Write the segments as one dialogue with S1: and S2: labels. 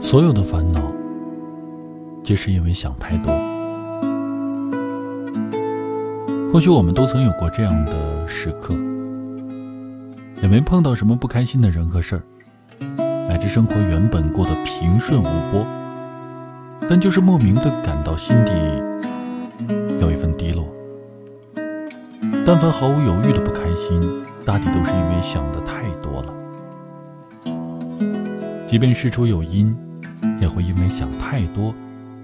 S1: 所有的烦恼，皆是因为想太多。或许我们都曾有过这样的时刻，也没碰到什么不开心的人和事儿，乃至生活原本过得平顺无波，但就是莫名的感到心底有一份低落。但凡毫无犹豫的不开心，大抵都是因为想的太多了。即便事出有因。也会因为想太多，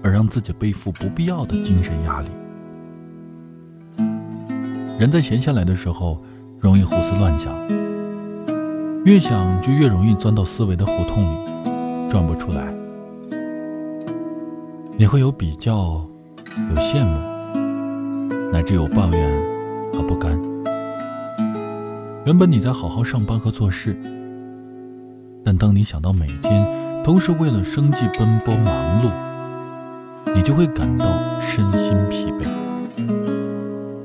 S1: 而让自己背负不必要的精神压力。人在闲下来的时候，容易胡思乱想，越想就越容易钻到思维的胡同里，转不出来。你会有比较，有羡慕，乃至有抱怨不甘。原本你在好好上班和做事，但当你想到每天，都是为了生计奔波忙碌，你就会感到身心疲惫。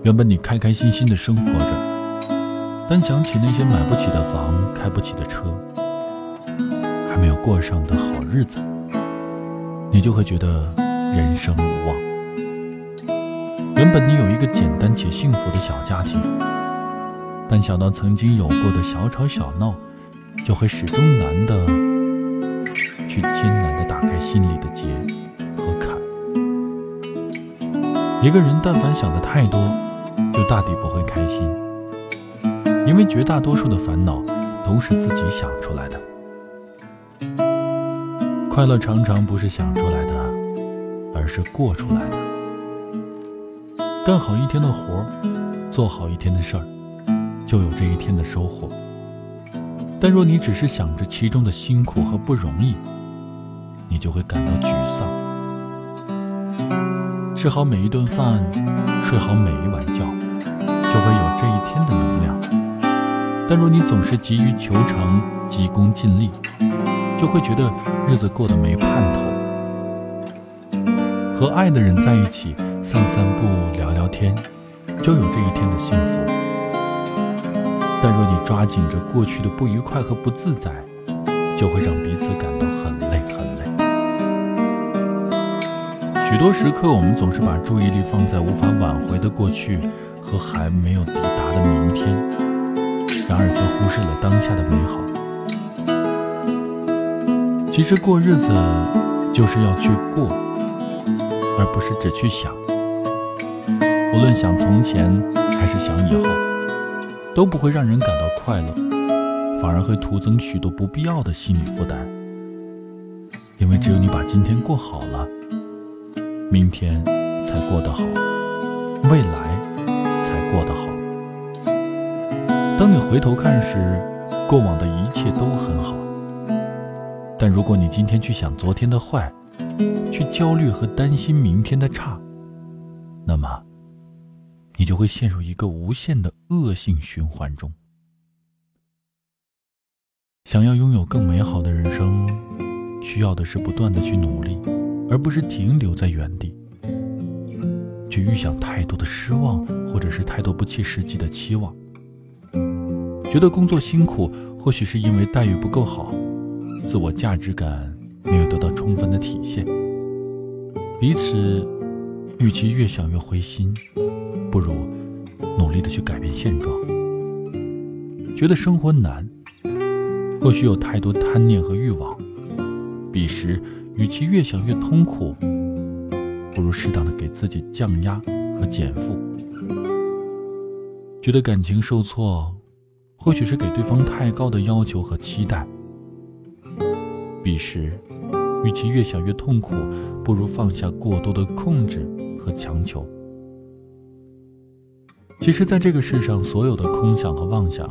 S1: 原本你开开心心的生活着，但想起那些买不起的房、开不起的车，还没有过上的好日子，你就会觉得人生无望。原本你有一个简单且幸福的小家庭，但想到曾经有过的小吵小闹，就会始终难的。去艰难的打开心里的结和坎。一个人但凡想的太多，就大抵不会开心，因为绝大多数的烦恼都是自己想出来的。快乐常常不是想出来的，而是过出来的。干好一天的活，做好一天的事儿，就有这一天的收获。但若你只是想着其中的辛苦和不容易，你就会感到沮丧。吃好每一顿饭，睡好每一晚觉，就会有这一天的能量。但若你总是急于求成、急功近利，就会觉得日子过得没盼头。和爱的人在一起，散散步、聊聊天，就有这一天的幸福。但若你抓紧着过去的不愉快和不自在，就会让彼此感到很累很累。许多时刻，我们总是把注意力放在无法挽回的过去和还没有抵达的明天，然而却忽视了当下的美好。其实过日子就是要去过，而不是只去想。无论想从前还是想以后，都不会让人感到快乐，反而会徒增许多不必要的心理负担。因为只有你把今天过好了。明天才过得好，未来才过得好。当你回头看时，过往的一切都很好。但如果你今天去想昨天的坏，去焦虑和担心明天的差，那么你就会陷入一个无限的恶性循环中。想要拥有更美好的人生，需要的是不断的去努力。而不是停留在原地，去预想太多的失望，或者是太多不切实际的期望。觉得工作辛苦，或许是因为待遇不够好，自我价值感没有得到充分的体现。彼此，与其越想越灰心，不如努力的去改变现状。觉得生活难，或许有太多贪念和欲望，彼时。与其越想越痛苦，不如适当的给自己降压和减负。觉得感情受挫，或许是给对方太高的要求和期待。彼时，与其越想越痛苦，不如放下过多的控制和强求。其实，在这个世上，所有的空想和妄想，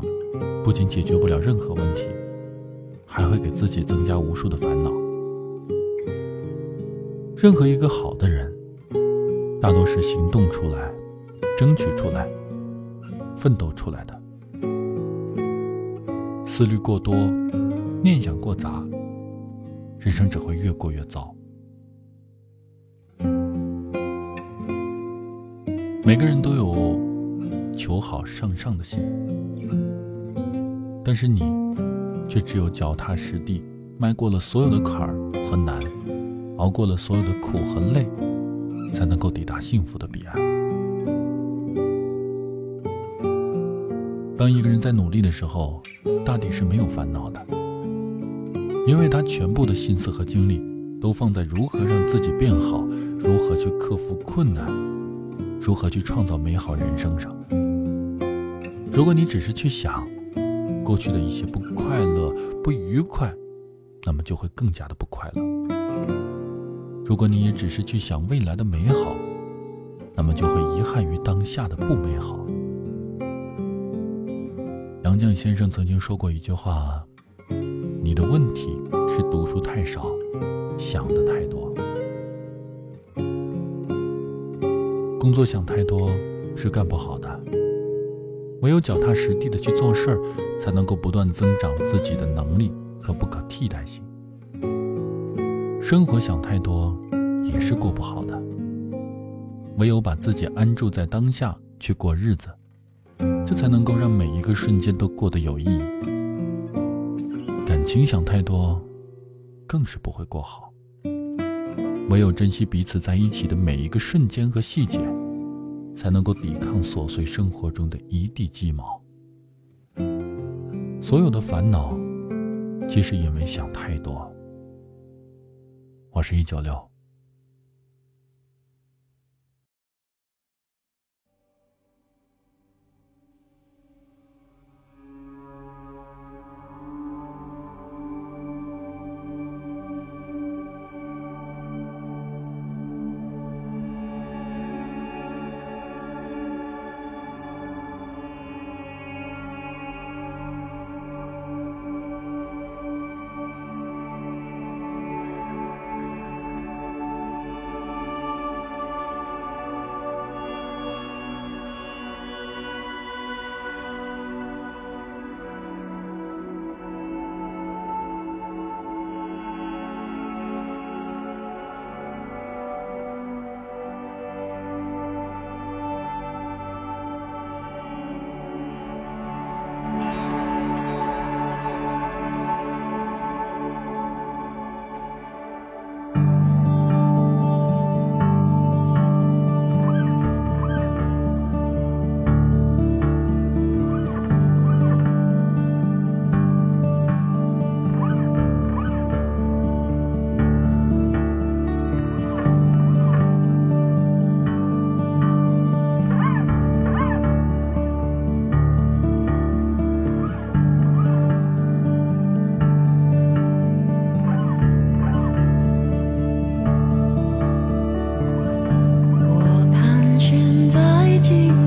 S1: 不仅解决不了任何问题，还会给自己增加无数的烦恼。任何一个好的人，大多是行动出来、争取出来、奋斗出来的。思虑过多、念想过杂，人生只会越过越糟。每个人都有求好向上的心。但是你，却只有脚踏实地，迈过了所有的坎儿和难，熬过了所有的苦和累，才能够抵达幸福的彼岸。当一个人在努力的时候，大抵是没有烦恼的，因为他全部的心思和精力都放在如何让自己变好，如何去克服困难，如何去创造美好人生上。如果你只是去想，过去的一些不快乐、不愉快，那么就会更加的不快乐。如果你也只是去想未来的美好，那么就会遗憾于当下的不美好。杨绛先生曾经说过一句话：“你的问题是读书太少，想的太多。工作想太多是干不好的。”唯有脚踏实地的去做事儿，才能够不断增长自己的能力和不可替代性。生活想太多也是过不好的。唯有把自己安住在当下去过日子，这才能够让每一个瞬间都过得有意义。感情想太多，更是不会过好。唯有珍惜彼此在一起的每一个瞬间和细节。才能够抵抗琐碎生活中的一地鸡毛。所有的烦恼，其实也没想太多。我是一九六。寂。